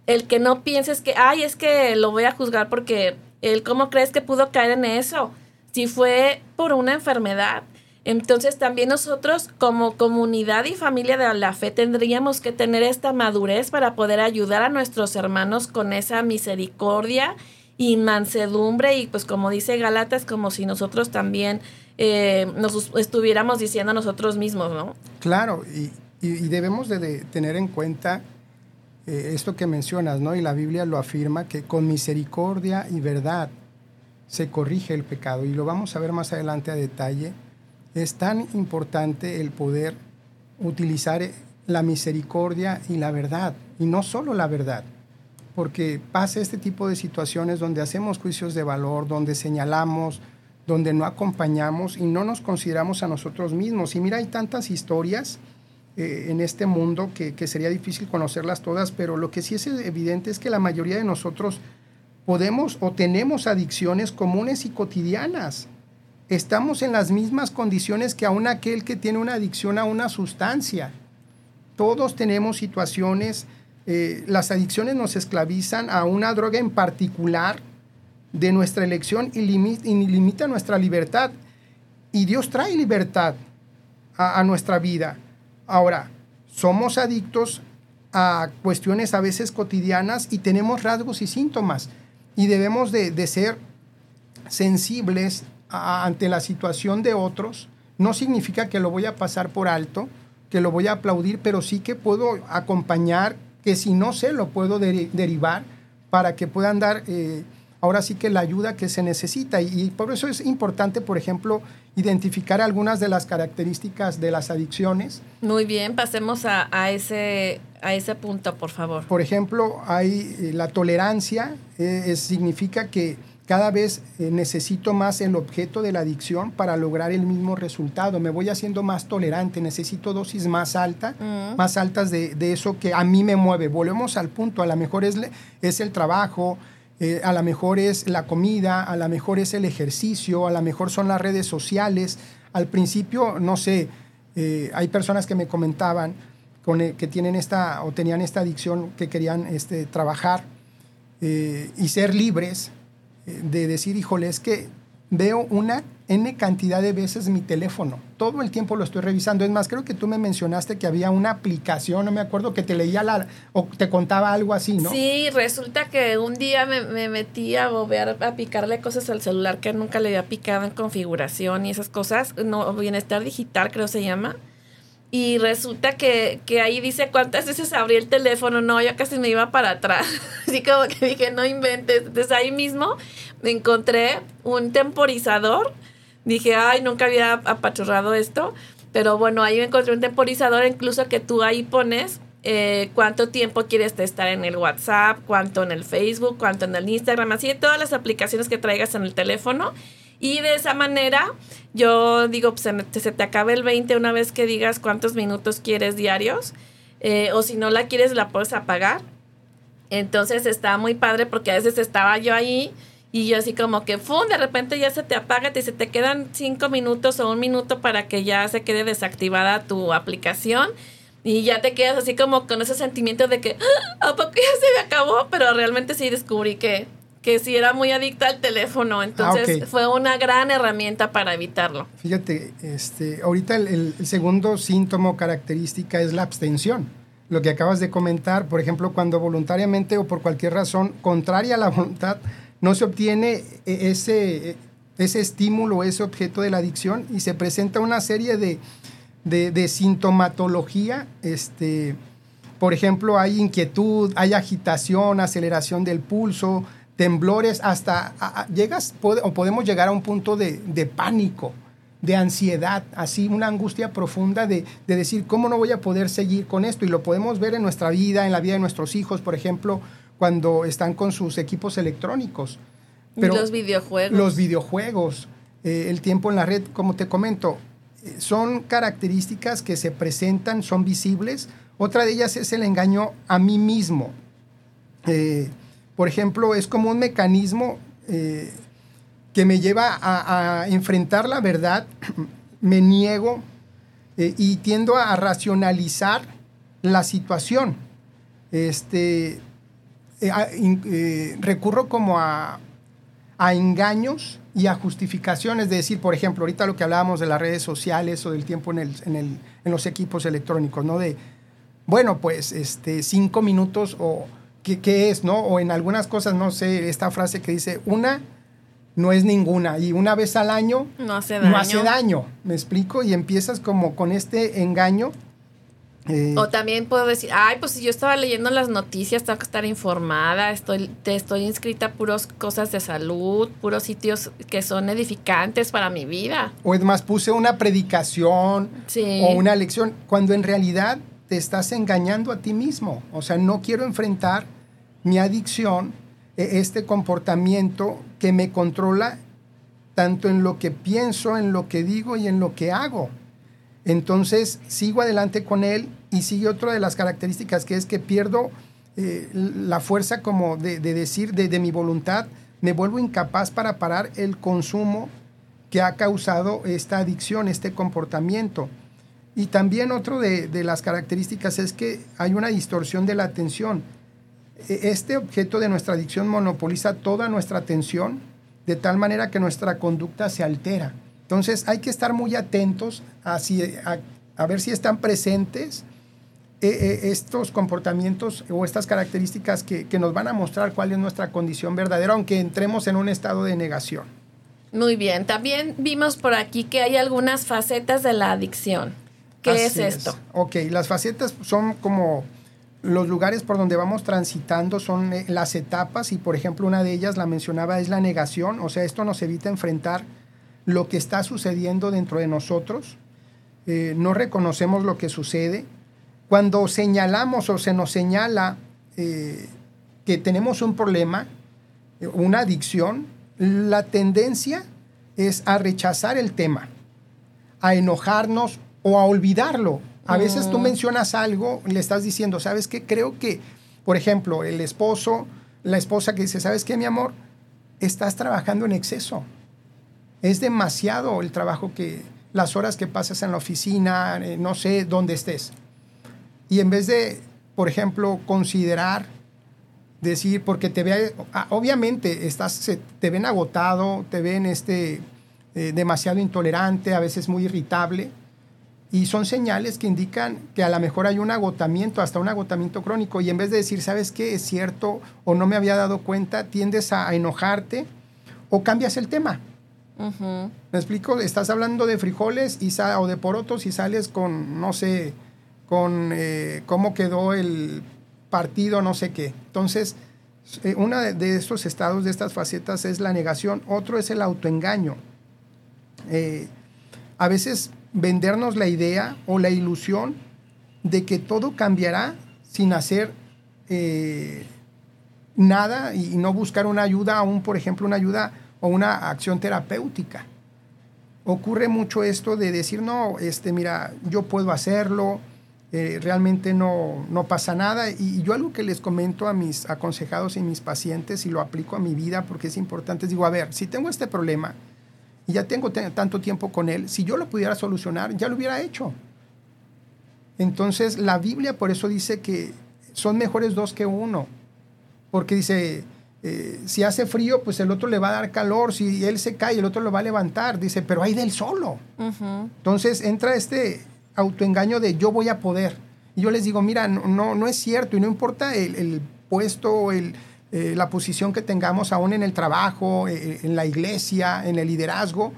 el que no pienses que, ay, es que lo voy a juzgar porque él, ¿cómo crees que pudo caer en eso? Si fue por una enfermedad. Entonces también nosotros como comunidad y familia de la fe tendríamos que tener esta madurez para poder ayudar a nuestros hermanos con esa misericordia y mansedumbre y pues como dice Galatas, como si nosotros también eh, nos estuviéramos diciendo a nosotros mismos, ¿no? Claro, y, y, debemos de tener en cuenta eh, esto que mencionas, ¿no? Y la Biblia lo afirma, que con misericordia y verdad se corrige el pecado. Y lo vamos a ver más adelante a detalle. Es tan importante el poder utilizar la misericordia y la verdad, y no solo la verdad, porque pasa este tipo de situaciones donde hacemos juicios de valor, donde señalamos, donde no acompañamos y no nos consideramos a nosotros mismos. Y mira, hay tantas historias eh, en este mundo que, sería difícil conocerlas todas, pero lo que sí es evidente es que la mayoría de nosotros podemos o tenemos adicciones comunes y cotidianas. Estamos en las mismas condiciones que aún aquel que tiene una adicción a una sustancia. Todos tenemos situaciones, eh, las adicciones nos esclavizan a una droga en particular de nuestra elección y, limita nuestra libertad. Y Dios trae libertad a nuestra vida. Ahora, somos adictos a cuestiones a veces cotidianas y tenemos rasgos y síntomas y debemos de, ser sensibles ante la situación de otros. No significa que lo voy a pasar por alto, que lo voy a aplaudir, pero sí que puedo acompañar, que si no sé, lo puedo derivar para que puedan dar eh, ahora sí que la ayuda que se necesita. Y, por eso es importante, por ejemplo, identificar algunas de las características de las adicciones. Muy bien, pasemos a, ese, a ese punto, por favor. Por ejemplo, hay eh, la tolerancia, eh, significa que cada vez eh, necesito más el objeto de la adicción para lograr el mismo resultado. Me voy haciendo más tolerante, necesito dosis más altas, mm. más altas de, de, eso que a mí me mueve. Volvemos al punto, a lo mejor es, es el trabajo, eh, a lo mejor es la comida, a lo mejor es el ejercicio, a lo mejor son las redes sociales. Al principio, no sé, eh, hay personas que me comentaban con, que tienen esta o tenían esta adicción que querían este, trabajar eh, y ser libres de decir, híjole, es que veo una N cantidad de veces mi teléfono. Todo el tiempo lo estoy revisando. Es más, creo que tú me mencionaste que había una aplicación, no me acuerdo, que te leía la o te contaba algo así, ¿no? Sí, resulta que un día me, metí a volver a picarle cosas al celular que nunca le había picado en configuración y esas cosas. No, bienestar digital creo se llama. y resulta que, que, ahí dice cuántas veces abrí el teléfono. No, yo casi me iba para atrás. Así como que dije, no inventes. Entonces ahí mismo me encontré un temporizador. Dije, ay, nunca había apachurrado esto. Pero bueno, ahí encontré un temporizador, incluso que tú ahí pones eh, cuánto tiempo quieres estar en el WhatsApp, cuánto en el Facebook, cuánto en el Instagram, así de todas las aplicaciones que traigas en el teléfono. Y de esa manera, yo digo, pues se, te acabe el 20 una vez que digas cuántos minutos quieres diarios. Eh, o si no la quieres, la puedes apagar. Entonces está muy padre porque a veces estaba yo ahí y yo así como que, ¡fum! De repente ya se te apaga y se te quedan cinco minutos o un minuto para que ya se quede desactivada tu aplicación. Y ya te quedas así como con ese sentimiento de que, ¡Ah! ¿a poco ya se me acabó? Pero realmente sí descubrí que que sí era muy adicta al teléfono, entonces ah, fue una gran herramienta para evitarlo. Fíjate, este, ahorita el, segundo síntoma o característica es la abstención. Lo que acabas de comentar, por ejemplo, cuando voluntariamente o por cualquier razón contraria a la voluntad no se obtiene e, ese, ese estímulo, ese objeto de la adicción y se presenta una serie de, de, de sintomatología, este, por ejemplo, hay inquietud, hay agitación, aceleración del pulso, temblores, hasta llegas o podemos llegar a un punto de, pánico, de ansiedad, así una angustia profunda de, decir, ¿cómo no voy a poder seguir con esto? Y lo podemos ver en nuestra vida, en la vida de nuestros hijos, por ejemplo, cuando están con sus equipos electrónicos. Pero los videojuegos. Los videojuegos, eh, el tiempo en la red, como te comento, eh, son características que se presentan, son visibles. Otra de ellas es el engaño a mí mismo. Eh, por ejemplo, es como un mecanismo eh, que me lleva a, enfrentar la verdad, me niego eh, y tiendo a racionalizar la situación. Este, eh, recurro como a, engaños y a justificaciones, de decir, por ejemplo, ahorita lo que hablábamos de las redes sociales o del tiempo en, en los equipos electrónicos, ¿no? De, bueno, pues este, cinco minutos o qué, es, ¿no? O en algunas cosas, no sé, esta frase que dice, una no es ninguna y una vez al año no hace daño. No hace daño, me explico, y empiezas como con este engaño. Eh, o también puedo decir, ay, pues si yo estaba leyendo las noticias, tengo que estar informada, estoy, te estoy inscrita a puros cosas de salud, puros sitios que son edificantes para mi vida. O es más, puse una predicación o una lección, cuando en realidad te estás engañando a ti mismo. O sea, no quiero enfrentar mi adicción, e, este comportamiento que me controla tanto en lo que pienso, en lo que digo y en lo que hago. Entonces sigo adelante con él y sigue otra de las características que es que pierdo eh, la fuerza como de, decir de, mi voluntad, me vuelvo incapaz para parar el consumo que ha causado esta adicción, este comportamiento. Y también otro de, las características es que hay una distorsión de la atención. E, este objeto de nuestra adicción monopoliza toda nuestra atención de tal manera que nuestra conducta se altera. Entonces hay que estar muy atentos a, a, ver si están presentes e, e, estos comportamientos o estas características que, que nos van a mostrar cuál es nuestra condición verdadera, aunque entremos en un estado de negación. Muy bien, también vimos por aquí que hay algunas facetas de la adicción. ¿Qué es esto? Ok, las facetas son como los lugares por donde vamos transitando, son eh, las etapas y por ejemplo una de ellas, la mencionaba, es la negación, o sea, esto nos evita enfrentar lo que está sucediendo dentro de nosotros, eh, no reconocemos lo que sucede. Cuando señalamos o se nos señala eh, que tenemos un problema, una adicción, la tendencia es a rechazar el tema, a enojarnos o a olvidarlo. A veces tú mm. mencionas algo, le estás diciendo, ¿sabes qué? Creo que, por ejemplo, el esposo, la esposa que dice, ¿sabes qué, mi amor? Estás trabajando en exceso. Es demasiado el trabajo que, las horas que pasas en la oficina, eh, no sé dónde estés. Y en vez de, por ejemplo, considerar, decir, porque te ve, ah, obviamente estás, te ven agotado, te ven este, eh, demasiado intolerante, a veces muy irritable y son señales que indican que a lo mejor hay un agotamiento, hasta un agotamiento crónico. Y en vez de decir, ¿sabes qué? Es cierto o no me había dado cuenta, tiendes a, enojarte o cambias el tema. ¿Me explico? Estás hablando de frijoles y o de porotos y sales con, no sé, con eh, cómo quedó el partido, no sé qué. Entonces, eh, uno de, estos estados, de estas facetas, es la negación, otro es el autoengaño. Eh, a veces vendernos la idea o la ilusión de que todo cambiará sin hacer eh, nada y no buscar una ayuda, aún por ejemplo una ayuda o una acción terapéutica. Ocurre mucho esto de decir, no, este, mira, yo puedo hacerlo, eh, realmente no, no, pasa nada. Y, yo algo que les comento a mis aconsejados y mis pacientes y lo aplico a mi vida porque es importante, es digo, a ver, si tengo este problema y ya tengo tanto tiempo con él, si yo lo pudiera solucionar, ya lo hubiera hecho. Entonces la Biblia por eso dice que son mejores dos que uno, porque dice, eh, si hace frío, pues el otro le va a dar calor, si él se cae, el otro lo va a levantar, dice, pero hay del solo. Entonces entra este autoengaño de yo voy a poder. Y yo les digo, mira, no, no es cierto y no importa el, puesto, el, eh, la posición que tengamos aún en el trabajo, eh, en la iglesia, en el liderazgo,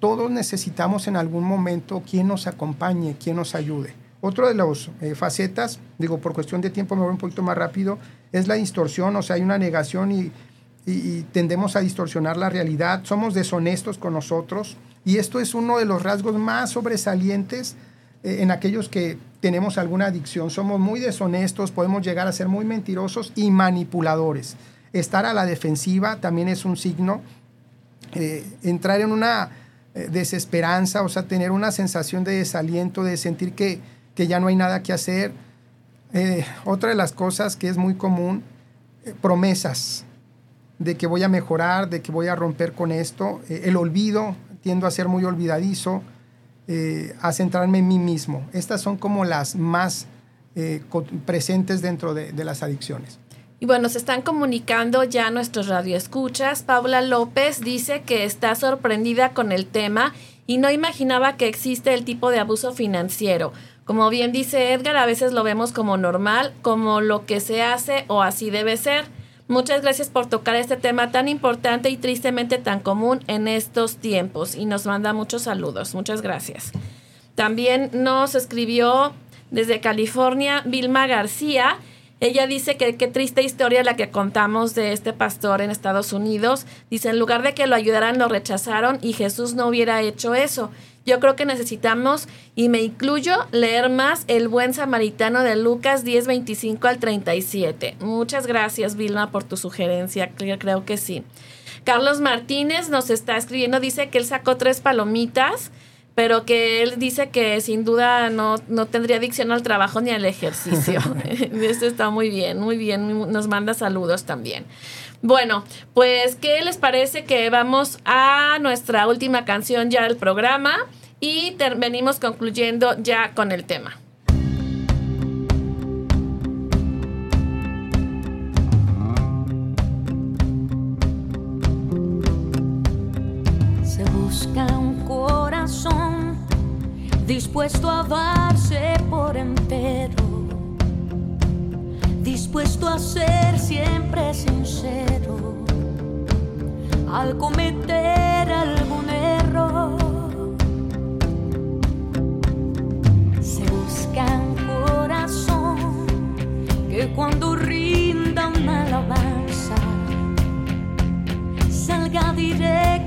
todos necesitamos en algún momento quien nos acompañe, quien nos ayude. Otro de las eh, facetas, digo, por cuestión de tiempo me voy un poquito más rápido, es la distorsión, o sea, hay una negación y, y tendemos a distorsionar la realidad, somos deshonestos con nosotros, y esto es uno de los rasgos más sobresalientes eh, en aquellos que tenemos alguna adicción. Somos muy deshonestos, podemos llegar a ser muy mentirosos y manipuladores. Estar a la defensiva también es un signo. Eh, entrar en una eh, desesperanza, o sea, tener una sensación de desaliento, de sentir que, que ya no hay nada que hacer. otra de las cosas que es muy común, promesas de que voy a mejorar, de que voy a romper con esto, el olvido, tiendo a ser muy olvidadizo, eh, a centrarme en mí mismo. Estas son como las más eh, presentes dentro de, las adicciones. Y bueno, se están comunicando ya nuestros radioescuchas. Paula López dice que está sorprendida con el tema y no imaginaba que existe el tipo de abuso financiero. Como bien dice Edgar, a veces lo vemos como normal, como lo que se hace o así debe ser. Muchas gracias por tocar este tema tan importante y tristemente tan común en estos tiempos y nos manda muchos saludos. Muchas gracias. También nos escribió desde California Vilma García. Ella dice que qué triste historia la que contamos de este pastor en Estados Unidos. Dice, en lugar de que lo ayudaran, lo rechazaron y Jesús no hubiera hecho eso. Yo creo que necesitamos, y me incluyo, leer más El buen samaritano de Lucas 10, 25 al 37. Muchas gracias, Vilma, por tu sugerencia. Creo que sí. Carlos Martínez nos está escribiendo, dice que él sacó tres palomitas, pero que él dice que sin duda no, no tendría adicción al trabajo ni al ejercicio. Esto está muy bien, muy bien. Nos manda saludos también. Bueno, pues, ¿qué les parece que vamos a nuestra última canción ya del programa y venimos concluyendo ya con el tema? Se busca un corazón dispuesto a darse por entero dispuesto a ser siempre sincero al cometer algún error. Se busca un corazón que cuando rinda una alabanza salga directo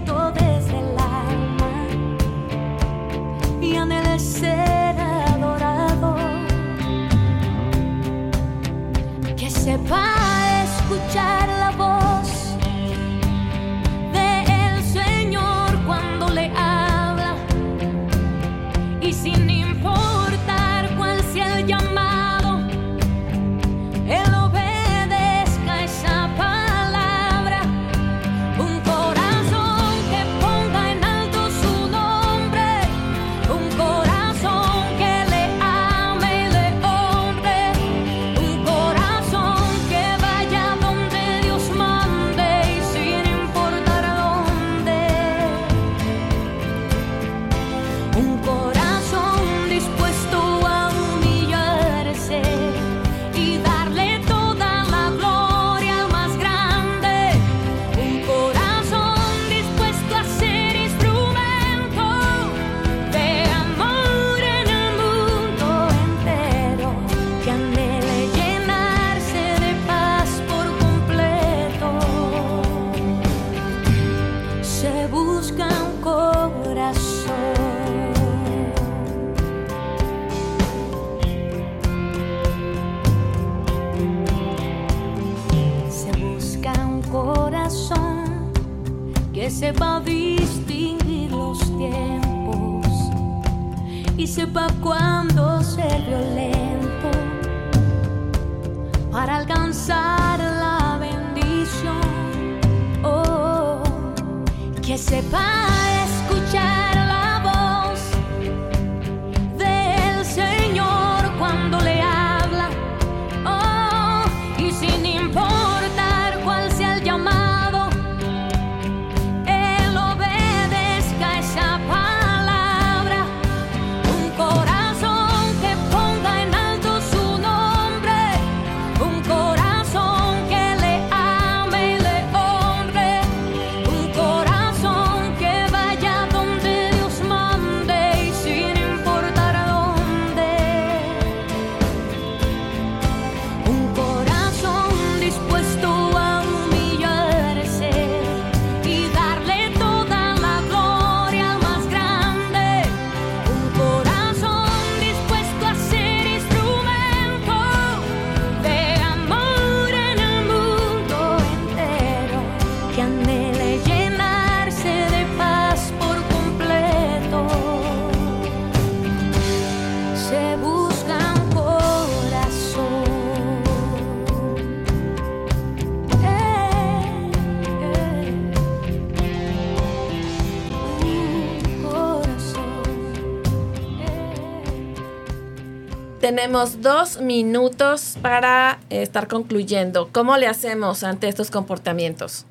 Tenemos dos minutos para estar concluyendo. ¿Cómo le hacemos ante estos comportamientos?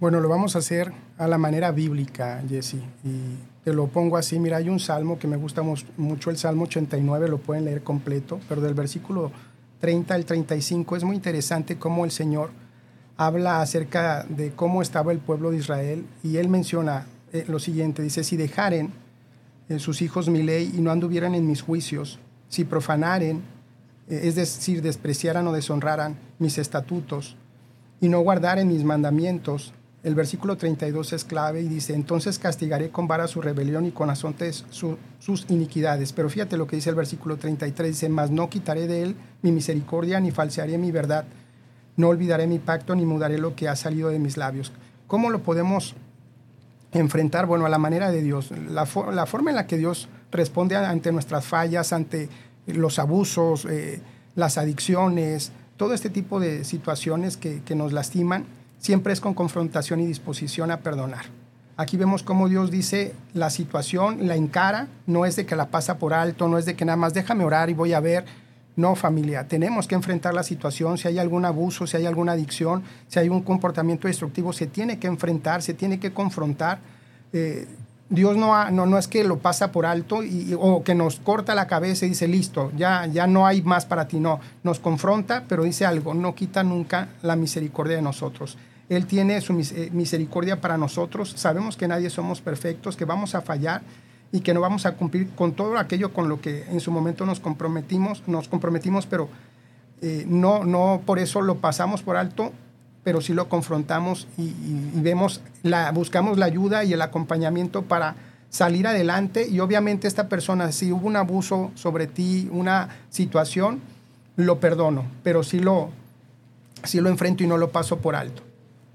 Bueno, lo vamos a hacer a la manera bíblica, Jesse. Y te lo pongo así. Mira, hay un salmo que me gusta mucho, el Salmo 89, lo pueden leer completo, pero del versículo 30 al 35 es muy interesante cómo el Señor habla acerca de cómo estaba el pueblo de Israel y él menciona eh, lo siguiente, dice, si dejaren en sus hijos mi ley y no anduvieran en mis juicios, si profanaren, eh, es decir, despreciaran o deshonraran mis estatutos y no guardaren mis mandamientos, el versículo 32 es clave y dice, entonces castigaré con vara su rebelión y con azotes sus iniquidades. Pero fíjate lo que dice el versículo 33, dice, mas no quitaré de él mi misericordia ni falsearé mi verdad, no olvidaré mi pacto ni mudaré lo que ha salido de mis labios. ¿Cómo lo podemos enfrentar? Bueno, a la manera de Dios, la, la forma en la que Dios responde ante nuestras fallas, ante los abusos, eh, las adicciones, todo este tipo de situaciones que, nos lastiman, siempre es con confrontación y disposición a perdonar. Aquí vemos cómo Dios dice la situación, la encara, no es de que la pasa por alto, no es de que nada más déjame orar y voy a ver. No, familia, tenemos que enfrentar la situación. Si hay algún abuso, si hay alguna adicción, si hay un comportamiento destructivo, se tiene que enfrentar, se tiene que confrontar. Eh, Dios no, no, no, es que lo pasa por alto y, o que nos corta la cabeza y dice, listo, ya, ya no hay más para ti. No, nos confronta, pero dice algo, no quita nunca la misericordia de nosotros. Él tiene su eh, misericordia para nosotros. Sabemos que nadie somos perfectos, que vamos a fallar y que no vamos a cumplir con todo aquello con lo que en su momento nos comprometimos, nos comprometimos, pero eh, no, no por eso lo pasamos por alto pero sí lo confrontamos y, vemos, la, buscamos la ayuda y el acompañamiento para salir adelante y obviamente esta persona, si hubo un abuso sobre ti, una situación, lo perdono, pero sí lo, sí lo enfrento y no lo paso por alto.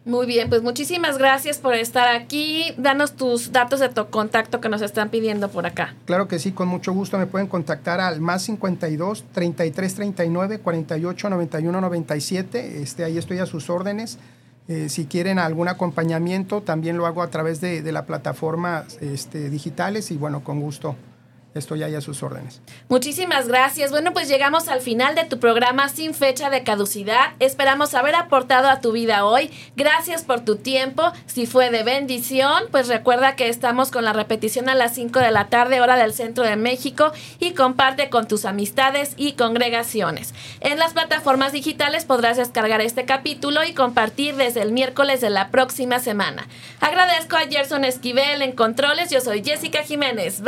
Muy bien, pues muchísimas gracias por estar aquí. Danos tus datos de tu contacto que nos están pidiendo por acá. Claro que sí, con mucho gusto me pueden contactar al más 52 33 39 48 91 97. Este, ahí estoy a sus órdenes. Eh, si quieren algún acompañamiento, también lo hago a través de, de la plataforma este, digitales y bueno, con gusto estoy ahí a sus órdenes. Muchísimas gracias. Bueno, pues llegamos al final de tu programa sin fecha de caducidad. Esperamos haber aportado a tu vida hoy. Gracias por tu tiempo. Si fue de bendición, pues recuerda que estamos con la repetición a las 5 de la tarde, hora del centro de México, y comparte con tus amistades y congregaciones. En las plataformas digitales podrás descargar este capítulo y compartir desde el miércoles de la próxima semana. Agradezco a Gerson Esquivel en Controles. Yo soy Jessica Jiménez.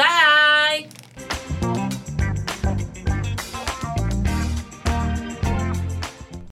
Bye.